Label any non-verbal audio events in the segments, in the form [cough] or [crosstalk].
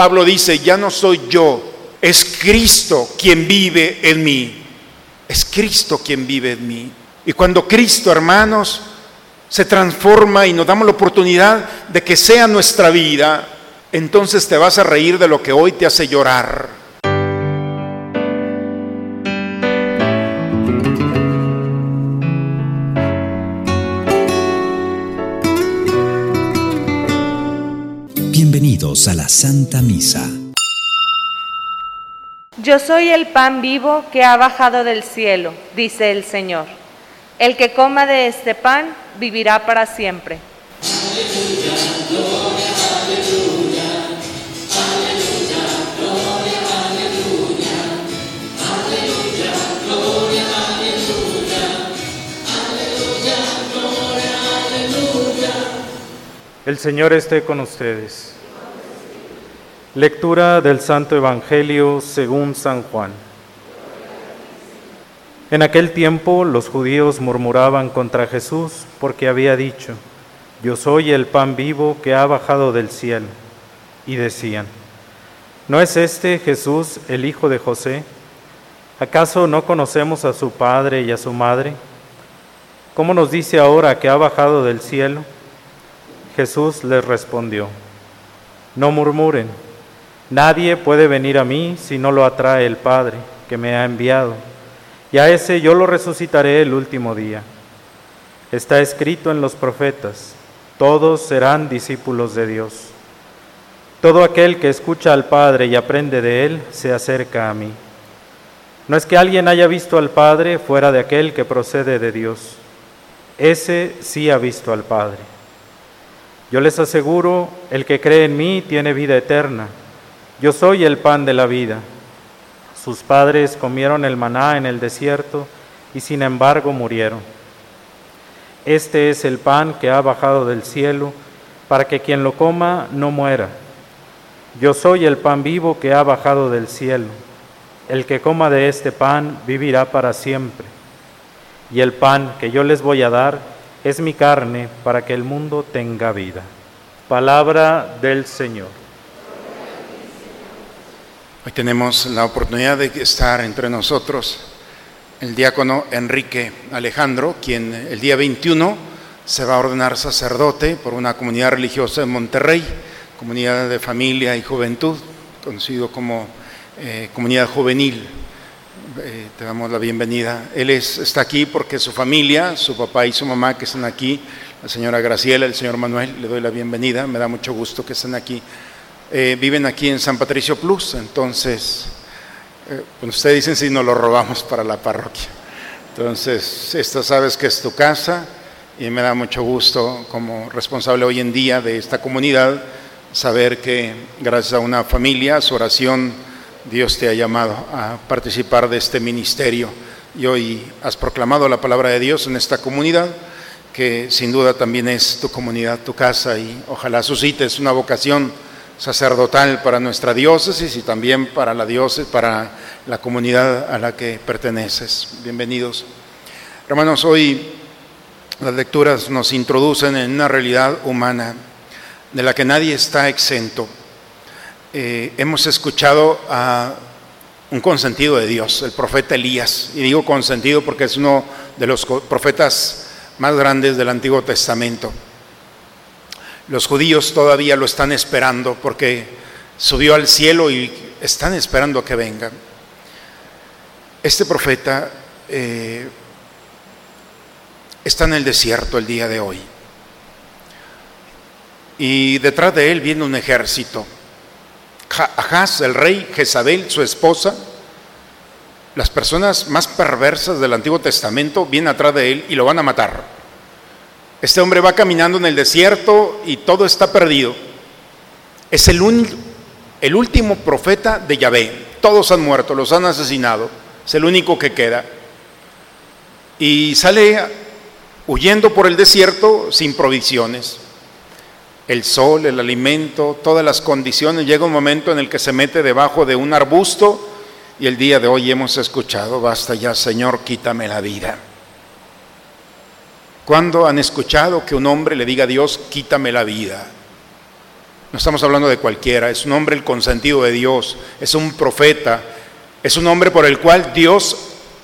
Pablo dice, ya no soy yo, es Cristo quien vive en mí. Es Cristo quien vive en mí. Y cuando Cristo, hermanos, se transforma y nos damos la oportunidad de que sea nuestra vida, entonces te vas a reír de lo que hoy te hace llorar. Bienvenidos a la Santa Misa. Yo soy el pan vivo que ha bajado del cielo, dice el Señor. El que coma de este pan vivirá para siempre. El Señor esté con ustedes. Lectura del Santo Evangelio según San Juan. En aquel tiempo los judíos murmuraban contra Jesús porque había dicho, Yo soy el pan vivo que ha bajado del cielo. Y decían, ¿no es este Jesús el hijo de José? ¿Acaso no conocemos a su padre y a su madre? ¿Cómo nos dice ahora que ha bajado del cielo? Jesús les respondió, No murmuren, nadie puede venir a mí si no lo atrae el Padre que me ha enviado, y a ese yo lo resucitaré el último día. Está escrito en los profetas, todos serán discípulos de Dios. Todo aquel que escucha al Padre y aprende de Él se acerca a mí. No es que alguien haya visto al Padre fuera de aquel que procede de Dios. Ese sí ha visto al Padre. Yo les aseguro, el que cree en mí tiene vida eterna. Yo soy el pan de la vida. Sus padres comieron el maná en el desierto y sin embargo murieron. Este es el pan que ha bajado del cielo para que quien lo coma no muera. Yo soy el pan vivo que ha bajado del cielo. El que coma de este pan vivirá para siempre. Y el pan que yo les voy a dar es mi carne para que el mundo tenga vida. Palabra del Señor. Hoy tenemos la oportunidad de estar entre nosotros el diácono Enrique Alejandro, quien el día 21 se va a ordenar sacerdote por una comunidad religiosa en Monterrey, comunidad de familia y juventud, conocido como eh, comunidad juvenil eh, te damos la bienvenida. Él está aquí porque su familia, su papá y su mamá que están aquí, la señora Graciela, el señor Manuel, le doy la bienvenida, me da mucho gusto que estén aquí. Eh, viven aquí en San Patricio Plus, entonces, eh, ustedes dicen si nos lo robamos para la parroquia. Entonces, esta sabes que es tu casa y me da mucho gusto como responsable hoy en día de esta comunidad saber que gracias a una familia, su oración, Dios te ha llamado a participar de este ministerio y hoy has proclamado la palabra de Dios en esta comunidad, que sin duda también es tu comunidad, tu casa y ojalá suscites una vocación sacerdotal para nuestra diócesis y también para la diócesis, para la comunidad a la que perteneces. Bienvenidos. Hermanos, hoy las lecturas nos introducen en una realidad humana de la que nadie está exento eh, hemos escuchado a un consentido de Dios, el profeta Elías. Y digo consentido porque es uno de los profetas más grandes del Antiguo Testamento. Los judíos todavía lo están esperando porque subió al cielo y están esperando que venga. Este profeta eh, está en el desierto el día de hoy. Y detrás de él viene un ejército Ahaz, el rey, Jezabel, su esposa, las personas más perversas del Antiguo Testamento vienen atrás de él y lo van a matar. Este hombre va caminando en el desierto y todo está perdido. Es el, el último profeta de Yahvé. Todos han muerto, los han asesinado. Es el único que queda. Y sale huyendo por el desierto sin provisiones el sol, el alimento, todas las condiciones. Llega un momento en el que se mete debajo de un arbusto y el día de hoy hemos escuchado, basta ya Señor, quítame la vida. ¿Cuándo han escuchado que un hombre le diga a Dios, quítame la vida? No estamos hablando de cualquiera, es un hombre el consentido de Dios, es un profeta, es un hombre por el cual Dios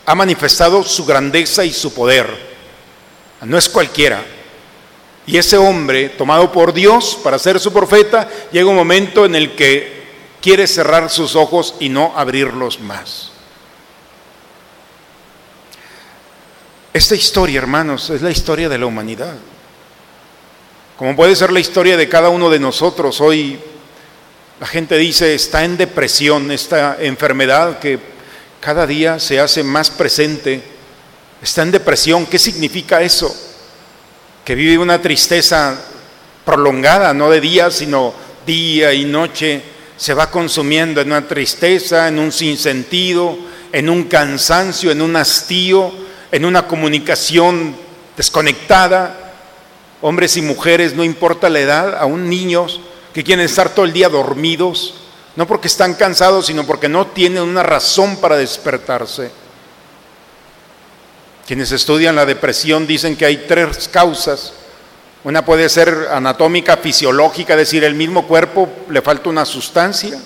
ha manifestado su grandeza y su poder. No es cualquiera. Y ese hombre, tomado por Dios para ser su profeta, llega un momento en el que quiere cerrar sus ojos y no abrirlos más. Esta historia, hermanos, es la historia de la humanidad. Como puede ser la historia de cada uno de nosotros. Hoy la gente dice, está en depresión, esta enfermedad que cada día se hace más presente. Está en depresión. ¿Qué significa eso? Que vive una tristeza prolongada, no de día, sino día y noche. Se va consumiendo en una tristeza, en un sinsentido, en un cansancio, en un hastío, en una comunicación desconectada hombres y mujeres, no importa la edad, aún niños que quieren estar todo el día dormidos, no porque están cansados, sino porque no tienen una razón para despertarse. Quienes estudian la depresión dicen que hay tres causas. Una puede ser anatómica, fisiológica, es decir, el mismo cuerpo le falta una sustancia.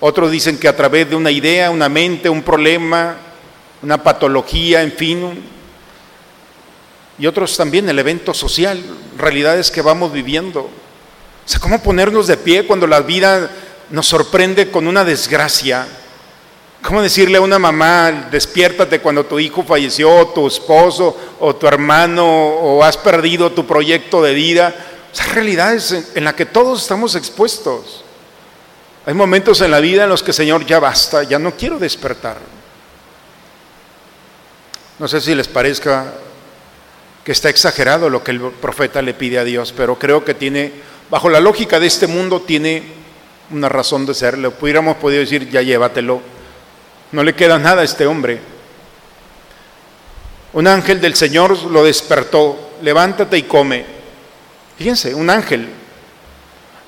Otros dicen que a través de una idea, una mente, un problema, una patología, en fin, y otros también el evento social, realidades que vamos viviendo. O sea, ¿cómo ponernos de pie cuando la vida nos sorprende con una desgracia? ¿Cómo decirle a una mamá, despiértate cuando tu hijo falleció, tu esposo o tu hermano, o has perdido tu proyecto de vida? O sea, realidades en las que todos estamos expuestos. Hay momentos en la vida en los que, Señor, ya basta, ya no quiero despertar. No sé si les parezca que está exagerado lo que el profeta le pide a Dios, pero creo que tiene, bajo la lógica de este mundo, tiene una razón de ser. Le hubiéramos podido decir, ya llévatelo. No le queda nada a este hombre. Un ángel del Señor lo despertó, levántate y come. Fíjense, un ángel.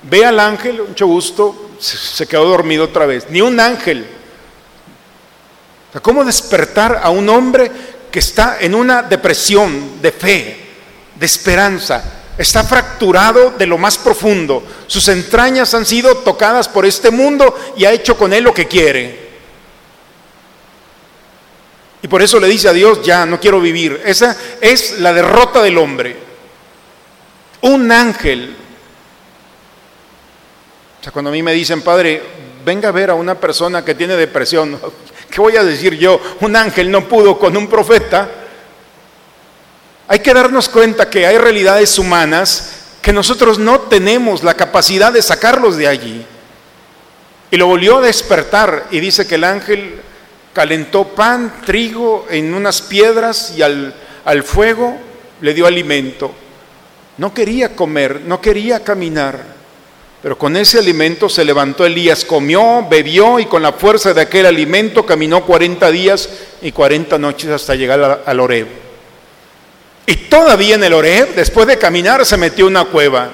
Ve al ángel, mucho gusto, se quedó dormido otra vez. Ni un ángel. ¿Cómo despertar a un hombre que está en una depresión de fe, de esperanza, está fracturado de lo más profundo. Sus entrañas han sido tocadas por este mundo y ha hecho con él lo que quiere. Y por eso le dice a Dios, ya, no quiero vivir. Esa es la derrota del hombre. Un ángel. O sea, cuando a mí me dicen, Padre, venga a ver a una persona que tiene depresión, [laughs] ¿Qué voy a decir yo? Un ángel no pudo con un profeta. Hay que darnos cuenta que hay realidades humanas que nosotros no tenemos la capacidad de sacarlos de allí. Y lo volvió a despertar y dice que el ángel calentó pan, trigo en unas piedras y al, al fuego le dio alimento. No quería comer, no quería caminar. Pero con ese alimento se levantó Elías, comió, bebió y con la fuerza de aquel alimento caminó 40 días y 40 noches hasta llegar al Oreb. Y todavía en el Oreb, después de caminar, se metió una cueva.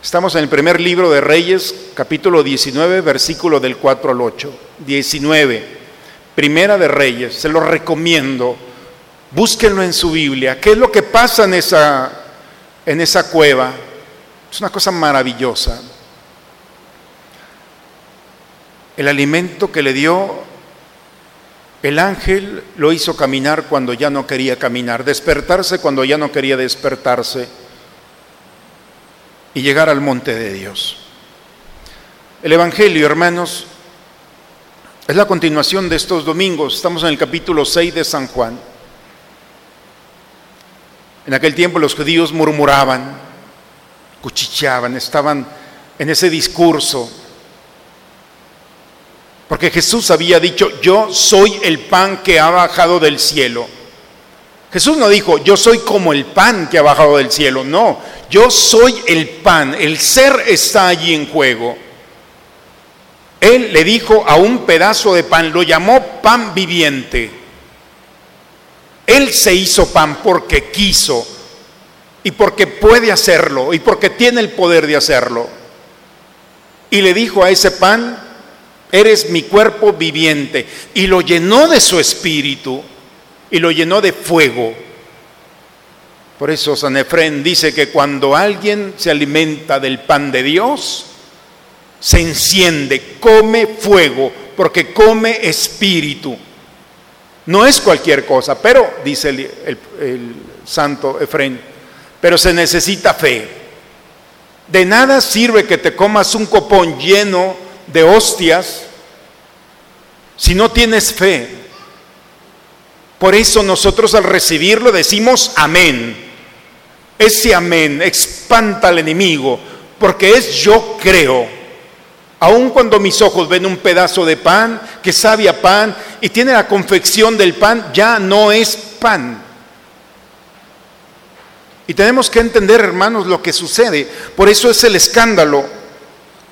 Estamos en el primer libro de Reyes, capítulo 19, versículo del 4 al 8. 19, primera de Reyes, se lo recomiendo. Búsquenlo en su Biblia. ¿Qué es lo que pasa en esa, en esa cueva? Es una cosa maravillosa. El alimento que le dio el ángel lo hizo caminar cuando ya no quería caminar, despertarse cuando ya no quería despertarse y llegar al monte de Dios. El Evangelio, hermanos, es la continuación de estos domingos. Estamos en el capítulo 6 de San Juan. En aquel tiempo los judíos murmuraban, cuchicheaban, estaban en ese discurso. Porque Jesús había dicho, yo soy el pan que ha bajado del cielo. Jesús no dijo, yo soy como el pan que ha bajado del cielo. No, yo soy el pan. El ser está allí en juego. Él le dijo a un pedazo de pan, lo llamó pan viviente. Él se hizo pan porque quiso, y porque puede hacerlo y porque tiene el poder de hacerlo. Y le dijo a ese pan, eres mi cuerpo viviente. Y lo llenó de su espíritu y lo llenó de fuego. Por eso San Efrén dice que cuando alguien se alimenta del pan de Dios, se enciende, come fuego, porque come espíritu. No es cualquier cosa, pero, dice el, santo Efrén, pero se necesita fe. De nada sirve que te comas un copón lleno de hostias si no tienes fe. Por eso nosotros al recibirlo decimos amén. Ese amén espanta al enemigo, porque es yo creo. Aun cuando mis ojos ven un pedazo de pan que sabe a pan y tiene la confección del pan, ya no es pan. Y tenemos que entender, hermanos, lo que sucede. Por eso es el escándalo.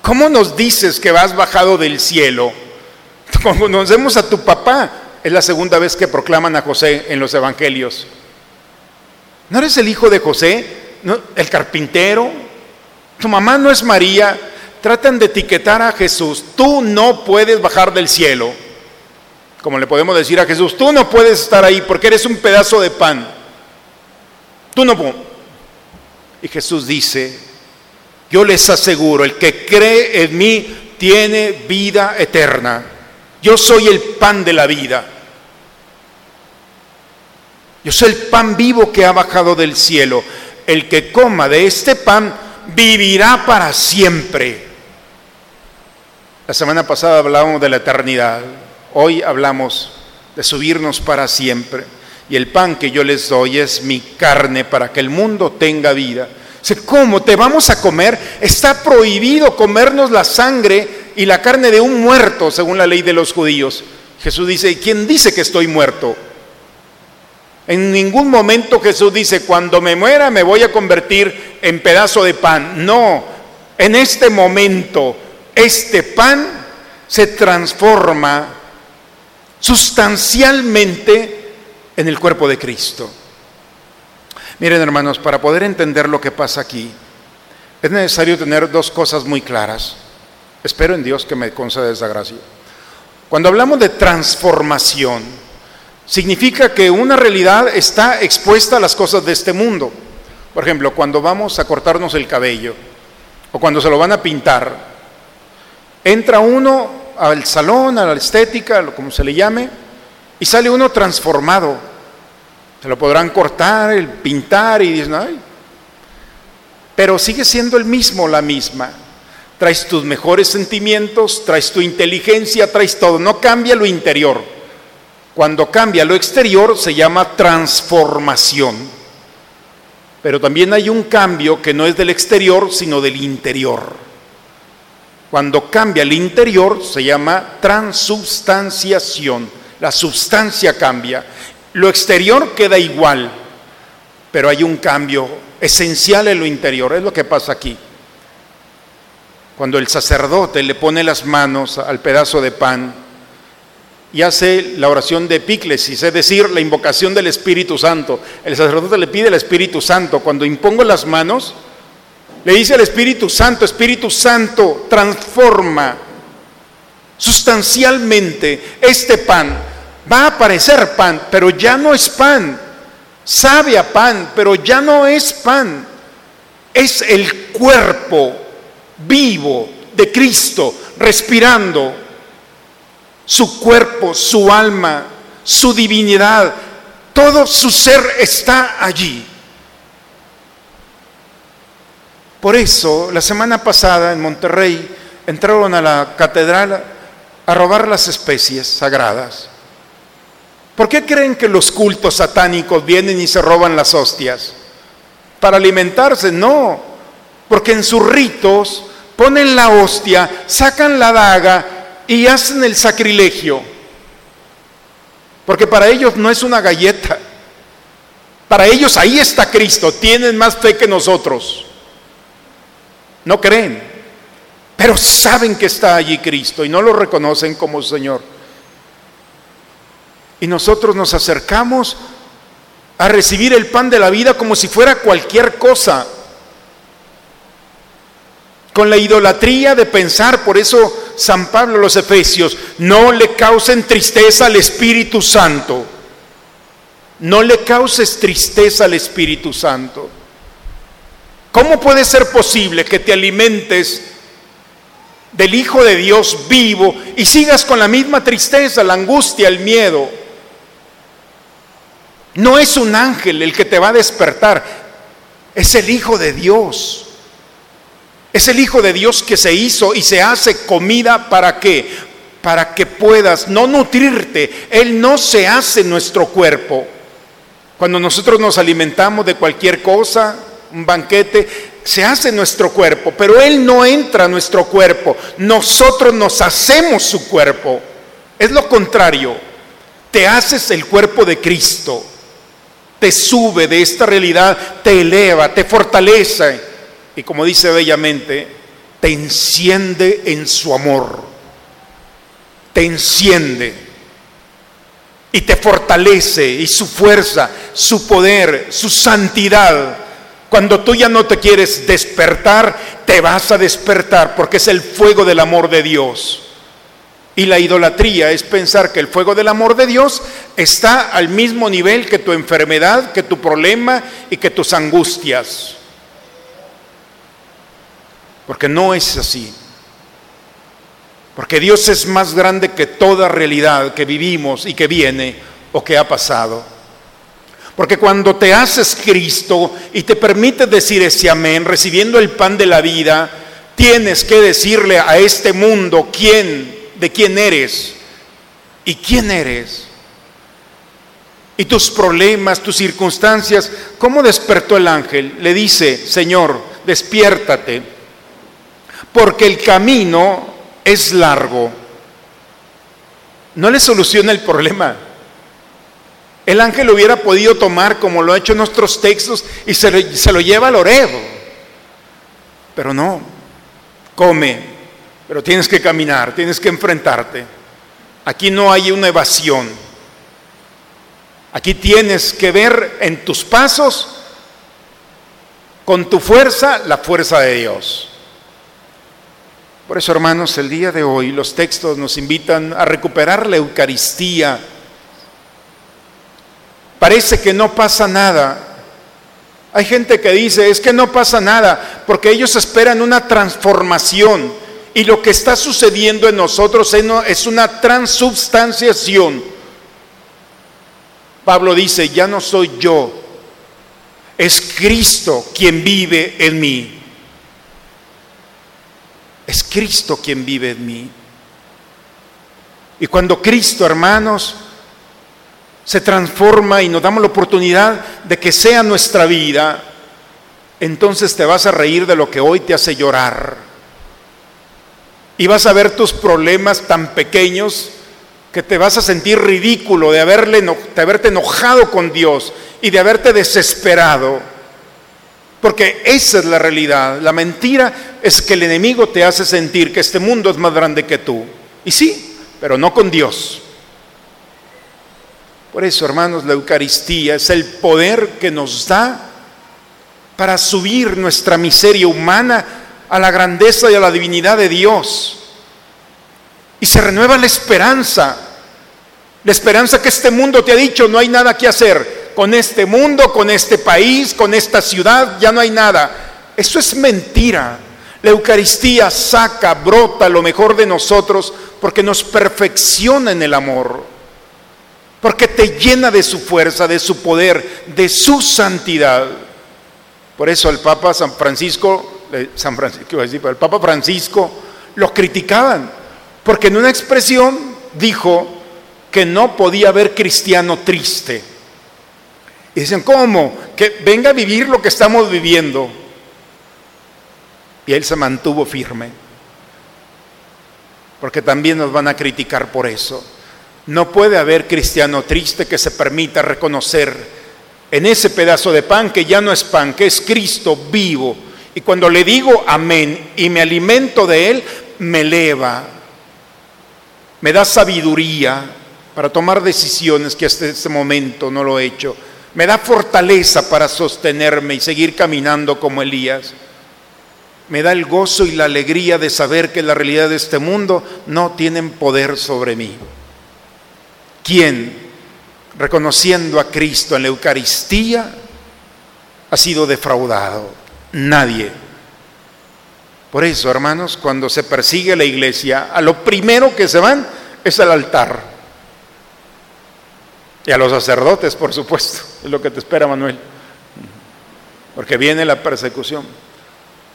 ¿Cómo nos dices que vas bajado del cielo? [laughs] Cuando nos vemos a tu papá, es la segunda vez que proclaman a José en los evangelios. ¿No eres el hijo de José? ¿El carpintero? ¿Tu mamá no es María? Tratan de etiquetar a Jesús. Tú no puedes bajar del cielo. Como le podemos decir a Jesús, tú no puedes estar ahí porque eres un pedazo de pan. Tú no. Y Jesús dice, yo les aseguro, el que cree en mí tiene vida eterna. Yo soy el pan de la vida. Yo soy el pan vivo que ha bajado del cielo. El que coma de este pan vivirá para siempre. La semana pasada hablábamos de la eternidad. Hoy hablamos de subirnos para siempre. Y el pan que yo les doy es mi carne para que el mundo tenga vida. ¿Cómo te vamos a comer? Está prohibido comernos la sangre y la carne de un muerto, según la ley de los judíos. Jesús dice, ¿quién dice que estoy muerto? En ningún momento Jesús dice, cuando me muera me voy a convertir en pedazo de pan. No, en este momento este pan se transforma sustancialmente en el cuerpo de Cristo. Miren hermanos, para poder entender lo que pasa aquí, es necesario tener dos cosas muy claras. Espero en Dios que me conceda esa gracia. Cuando hablamos de transformación, significa que una realidad está expuesta a las cosas de este mundo. Por ejemplo, cuando vamos a cortarnos el cabello o cuando se lo van a pintar, entra uno al salón, a la estética, como se le llame, y sale uno transformado. Se lo podrán cortar, el pintar y dicen, ay, pero sigue siendo el mismo, la misma traes tus mejores sentimientos, traes tu inteligencia, traes todo, no cambia lo interior. Cuando cambia lo exterior se llama transformación. Pero también hay un cambio que no es del exterior, sino del interior. Cuando cambia el interior se llama transubstanciación. La sustancia cambia. Lo exterior queda igual, pero hay un cambio esencial en lo interior. Es lo que pasa aquí. Cuando el sacerdote le pone las manos al pedazo de pan y hace la oración de epíclesis, es decir, la invocación del Espíritu Santo. El sacerdote le pide al Espíritu Santo, cuando impongo las manos, le dice al Espíritu Santo, Espíritu Santo, transforma sustancialmente este pan. Va a parecer pan, pero ya no es pan. Sabe a pan, pero ya no es pan. Es el cuerpo vivo de Cristo, respirando su cuerpo, su alma, su divinidad, todo su ser está allí. Por eso, la semana pasada en Monterrey entraron a la catedral a robar las especies sagradas. ¿Por qué creen que los cultos satánicos vienen y se roban las hostias? ¿Para alimentarse? No, porque en sus ritos ponen la hostia, sacan la daga y hacen el sacrilegio. Porque para ellos no es una galleta. Para ellos ahí está Cristo. Tienen más fe que nosotros. No creen. Pero saben que está allí Cristo y no lo reconocen como Señor. Y nosotros nos acercamos a recibir el pan de la vida como si fuera cualquier cosa con la idolatría de pensar, por eso San Pablo los Efesios, no le causen tristeza al Espíritu Santo. No le causes tristeza al Espíritu Santo. ¿Cómo puede ser posible que te alimentes del Hijo de Dios vivo y sigas con la misma tristeza, la angustia, el miedo? No es un ángel el que te va a despertar, es el Hijo de Dios. Es el Hijo de Dios que se hizo y se hace comida para qué? Para que puedas no nutrirte. Él no se hace nuestro cuerpo. Cuando nosotros nos alimentamos de cualquier cosa, un banquete, se hace nuestro cuerpo, pero Él no entra a nuestro cuerpo. Nosotros nos hacemos su cuerpo. Es lo contrario. Te haces el cuerpo de Cristo. Te sube de esta realidad, te eleva, te fortalece y como dice bellamente, te enciende en su amor, te enciende y te fortalece y su fuerza, su poder, su santidad. Cuando tú ya no te quieres despertar, te vas a despertar porque es el fuego del amor de Dios. Y la idolatría es pensar que el fuego del amor de Dios está al mismo nivel que tu enfermedad, que tu problema y que tus angustias porque no es así. Porque Dios es más grande que toda realidad que vivimos y que viene o que ha pasado. Porque cuando te haces Cristo y te permite decir ese amén, recibiendo el pan de la vida, tienes que decirle a este mundo quién, de quién eres y quién eres. Y tus problemas, tus circunstancias, ¿cómo despertó el ángel? Le dice, Señor, despiértate porque el camino es largo. No le soluciona el problema. El ángel lo hubiera podido tomar como lo ha hecho en nuestros textos y se lo, se lo lleva al orebo. Pero no, come, pero tienes que caminar, tienes que enfrentarte. Aquí no hay una evasión. Aquí tienes que ver en tus pasos, con tu fuerza, la fuerza de Dios. Por eso, hermanos, el día de hoy los textos nos invitan a recuperar la Eucaristía. Parece que no pasa nada. Hay gente que dice, es que no pasa nada, porque ellos esperan una transformación. Y lo que está sucediendo en nosotros es una transubstanciación. Pablo dice, ya no soy yo, es Cristo quien vive en mí. Es Cristo quien vive en mí. Y cuando Cristo, hermanos, se transforma y nos damos la oportunidad de que sea nuestra vida, entonces te vas a reír de lo que hoy te hace llorar. Y vas a ver tus problemas tan pequeños que te vas a sentir ridículo de, haberle, de haberte enojado con Dios y de haberte desesperado. Porque esa es la realidad. La mentira es que el enemigo te hace sentir que este mundo es más grande que tú. Y sí, pero no con Dios. Por eso, hermanos, la Eucaristía es el poder que nos da para subir nuestra miseria humana a la grandeza y a la divinidad de Dios. Y se renueva la esperanza. La esperanza que este mundo te ha dicho, no hay nada que hacer con este mundo, con este país, con esta ciudad, ya no hay nada. Eso es mentira. La Eucaristía saca, brota lo mejor de nosotros porque nos perfecciona en el amor, porque te llena de su fuerza, de su poder, de su santidad. Por eso el Papa San Francisco, eh, San Francisco, el Papa Francisco lo criticaban, porque en una expresión dijo que no podía haber cristiano triste. Y dicen, ¿cómo? Que venga a vivir lo que estamos viviendo. Y él se mantuvo firme. Porque también nos van a criticar por eso. No puede haber cristiano triste que se permita reconocer en ese pedazo de pan que ya no es pan, que es Cristo vivo. Y cuando le digo amén y me alimento de Él, me eleva, me da sabiduría para tomar decisiones que hasta este momento no lo he hecho me da fortaleza para sostenerme y seguir caminando como Elías. Me da el gozo y la alegría de saber que la realidad de este mundo no tienen poder sobre mí. ¿Quién? reconociendo a Cristo en la Eucaristía, ha sido defraudado. Nadie. Por eso, hermanos, cuando se persigue la iglesia, a lo primero que se van es al altar. Y a los sacerdotes, por supuesto. Es lo que te espera, Manuel. Porque viene la persecución.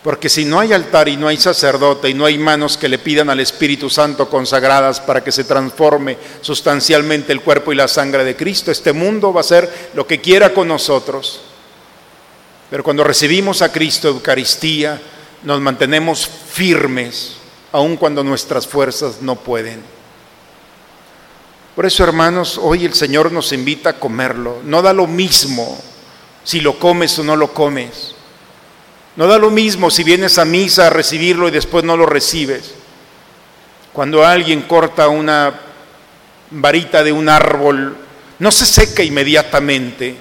Porque si no hay altar y no hay sacerdote y no hay manos que le pidan al Espíritu Santo consagradas para que se transforme sustancialmente el cuerpo y la sangre de Cristo, este mundo va a ser lo que quiera con nosotros. Pero cuando recibimos a Cristo Eucaristía, nos mantenemos firmes, aun cuando nuestras fuerzas no pueden. Por eso, hermanos, hoy el Señor nos invita a comerlo. No da lo mismo si lo comes o no lo comes. No da lo mismo si vienes a misa a recibirlo y después no lo recibes. Cuando alguien corta una varita de un árbol, no se seca inmediatamente.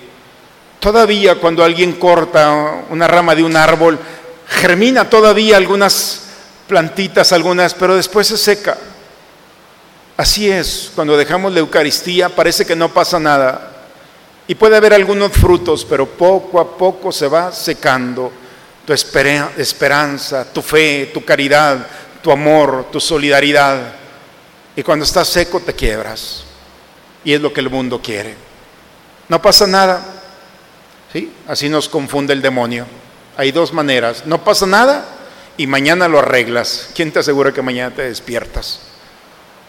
Todavía cuando alguien corta una rama de un árbol, germina todavía algunas plantitas, algunas, pero después se seca. Así es, cuando dejamos la Eucaristía parece que no pasa nada. Y puede haber algunos frutos, pero poco a poco se va secando tu esperanza, tu fe, tu caridad, tu amor, tu solidaridad. Y cuando estás seco te quiebras. Y es lo que el mundo quiere. No pasa nada. ¿Sí? Así nos confunde el demonio. Hay dos maneras. No pasa nada y mañana lo arreglas. ¿Quién te asegura que mañana te despiertas?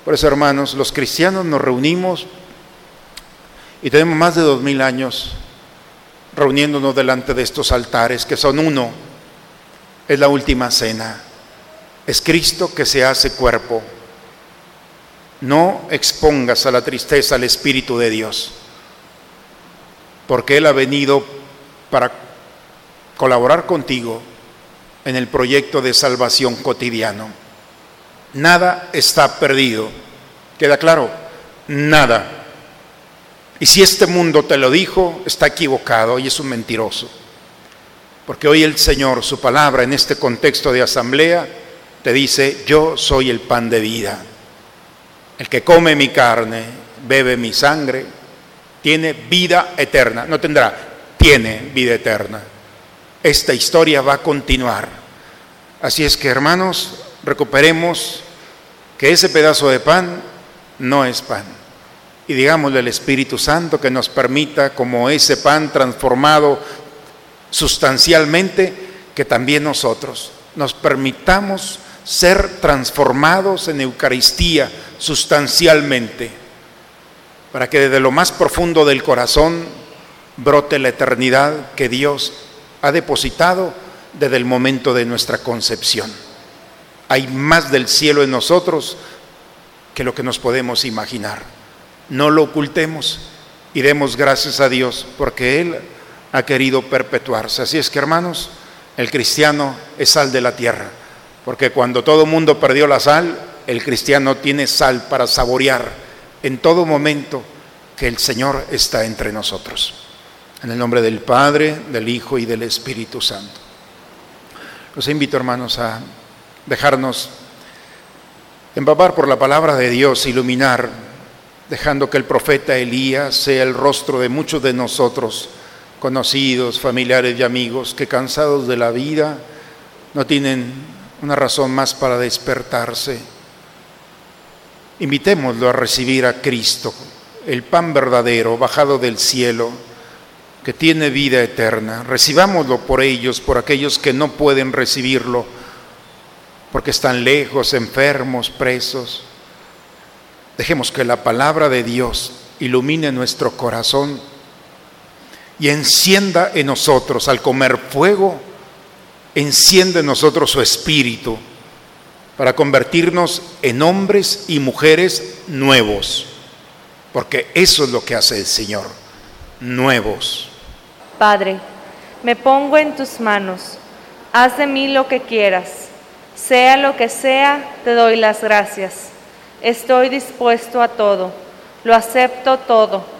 Por eso, hermanos, los cristianos nos reunimos y tenemos más de dos mil años reuniéndonos delante de estos altares que son uno es la última cena. Es Cristo que se hace cuerpo. No expongas a la tristeza al Espíritu de Dios, porque Él ha venido para colaborar contigo en el proyecto de salvación cotidiano. Nada está perdido. ¿Queda claro? Nada. Y si este mundo te lo dijo, está equivocado y es un mentiroso. Porque hoy el Señor, su palabra en este contexto de asamblea, te dice, yo soy el pan de vida. El que come mi carne, bebe mi sangre, tiene vida eterna. No tendrá, tiene vida eterna. Esta historia va a continuar. Así es que hermanos, recuperemos que ese pedazo de pan no es pan. Y digámosle al Espíritu Santo que nos permita, como ese pan transformado sustancialmente que también nosotros nos permitamos ser transformados en Eucaristía sustancialmente, para que desde lo más profundo del corazón brote la eternidad que Dios ha depositado desde el momento de nuestra concepción. Hay más del cielo en nosotros que lo que nos podemos imaginar. No lo ocultemos y demos gracias a Dios porque Él ha querido perpetuarse. Así es que hermanos, el cristiano es sal de la tierra, porque cuando todo el mundo perdió la sal, el cristiano tiene sal para saborear en todo momento que el Señor está entre nosotros. En el nombre del Padre, del Hijo y del Espíritu Santo. Los invito, hermanos, a dejarnos empapar por la palabra de Dios, iluminar, dejando que el profeta Elías sea el rostro de muchos de nosotros conocidos, familiares y amigos que cansados de la vida no tienen una razón más para despertarse. Invitémoslo a recibir a Cristo, el pan verdadero bajado del cielo, que tiene vida eterna. Recibámoslo por ellos, por aquellos que no pueden recibirlo, porque están lejos, enfermos, presos. Dejemos que la palabra de Dios ilumine nuestro corazón y encienda en nosotros, al comer fuego, enciende en nosotros su espíritu para convertirnos en hombres y mujeres nuevos, porque eso es lo que hace el Señor, nuevos. Padre, me pongo en tus manos, haz de mí lo que quieras, sea lo que sea, te doy las gracias. Estoy dispuesto a todo, lo acepto todo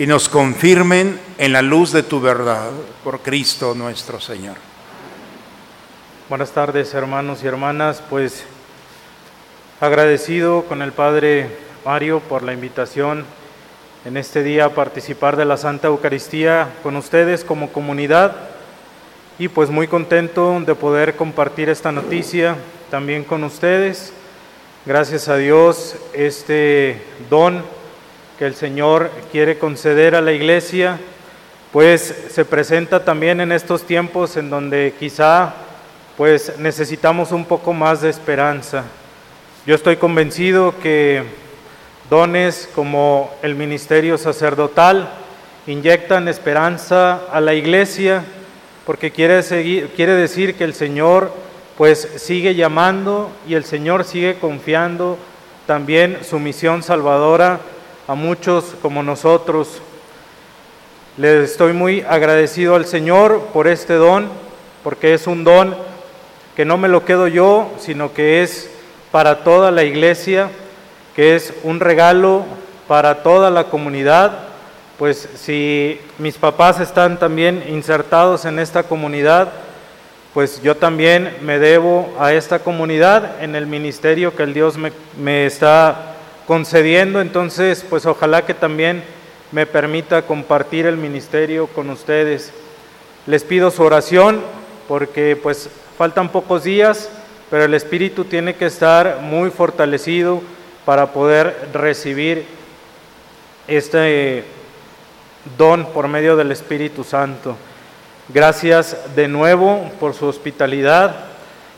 y nos confirmen en la luz de tu verdad, por Cristo nuestro Señor. Buenas tardes, hermanos y hermanas. Pues agradecido con el Padre Mario por la invitación en este día a participar de la Santa Eucaristía con ustedes como comunidad y pues muy contento de poder compartir esta noticia también con ustedes. Gracias a Dios, este don que el Señor quiere conceder a la iglesia, pues se presenta también en estos tiempos en donde quizá pues necesitamos un poco más de esperanza. Yo estoy convencido que dones como el ministerio sacerdotal inyectan esperanza a la iglesia porque quiere, seguir, quiere decir que el Señor pues sigue llamando y el Señor sigue confiando también su misión salvadora a muchos como nosotros. Le estoy muy agradecido al Señor por este don, porque es un don que no me lo quedo yo, sino que es para toda la iglesia, que es un regalo para toda la comunidad, pues si mis papás están también insertados en esta comunidad, pues yo también me debo a esta comunidad en el ministerio que el Dios me, está concediendo. Entonces, pues ojalá que también me permita compartir el ministerio con ustedes. Les pido su oración porque pues faltan pocos días, pero el espíritu tiene que estar muy fortalecido para poder recibir este don por medio del Espíritu Santo. Gracias de nuevo por su hospitalidad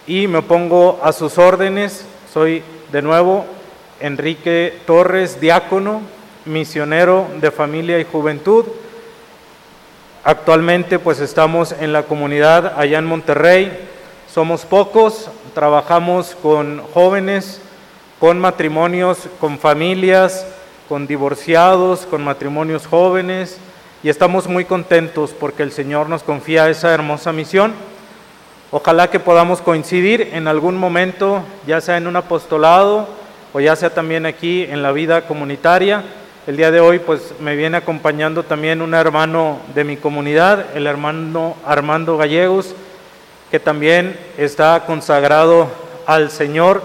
y me pongo a sus órdenes. Soy de nuevo Enrique Torres, diácono, misionero de familia y juventud. Actualmente pues estamos en la comunidad allá en Monterrey. Somos pocos, trabajamos con jóvenes, con matrimonios, con familias, con divorciados, con matrimonios jóvenes y estamos muy contentos porque el Señor nos confía esa hermosa misión. Ojalá que podamos coincidir en algún momento, ya sea en un apostolado o ya sea también aquí en la vida comunitaria. El día de hoy pues me viene acompañando también un hermano de mi comunidad, el hermano Armando Gallegos, que también está consagrado al Señor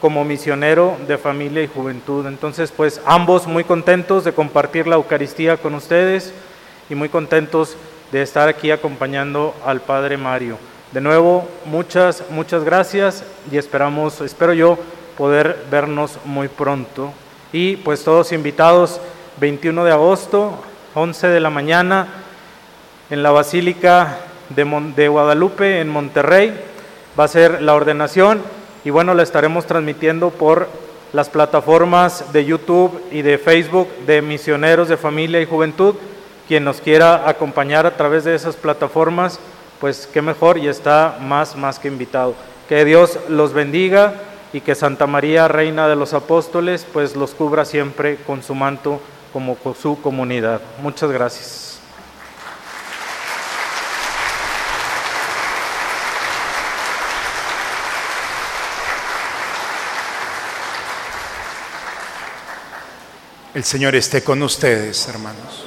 como misionero de familia y juventud. Entonces pues ambos muy contentos de compartir la Eucaristía con ustedes y muy contentos de estar aquí acompañando al Padre Mario. De nuevo, muchas, muchas gracias y esperamos, espero yo, poder vernos muy pronto. Y pues todos invitados, 21 de agosto, 11 de la mañana, en la Basílica de, de Guadalupe, en Monterrey, va a ser la ordenación y bueno, la estaremos transmitiendo por las plataformas de YouTube y de Facebook de Misioneros de Familia y Juventud quien nos quiera acompañar a través de esas plataformas, pues qué mejor y está más, más que invitado. Que Dios los bendiga y que Santa María, Reina de los Apóstoles, pues los cubra siempre con su manto como con su comunidad. Muchas gracias. El Señor esté con ustedes, hermanos.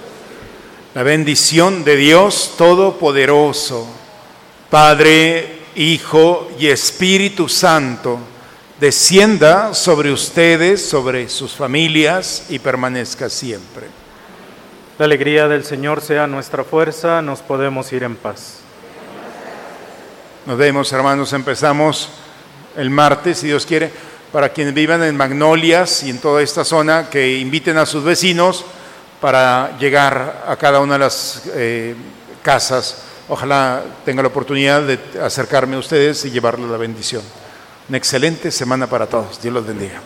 La bendición de Dios Todopoderoso, Padre, Hijo y Espíritu Santo, descienda sobre ustedes, sobre sus familias y permanezca siempre. La alegría del Señor sea nuestra fuerza, nos podemos ir en paz. Nos vemos, hermanos, empezamos el martes, si Dios quiere, para quienes vivan en Magnolias y en toda esta zona, que inviten a sus vecinos para llegar a cada una de las eh, casas. Ojalá tenga la oportunidad de acercarme a ustedes y llevarles la bendición. Una excelente semana para todos. Dios los bendiga.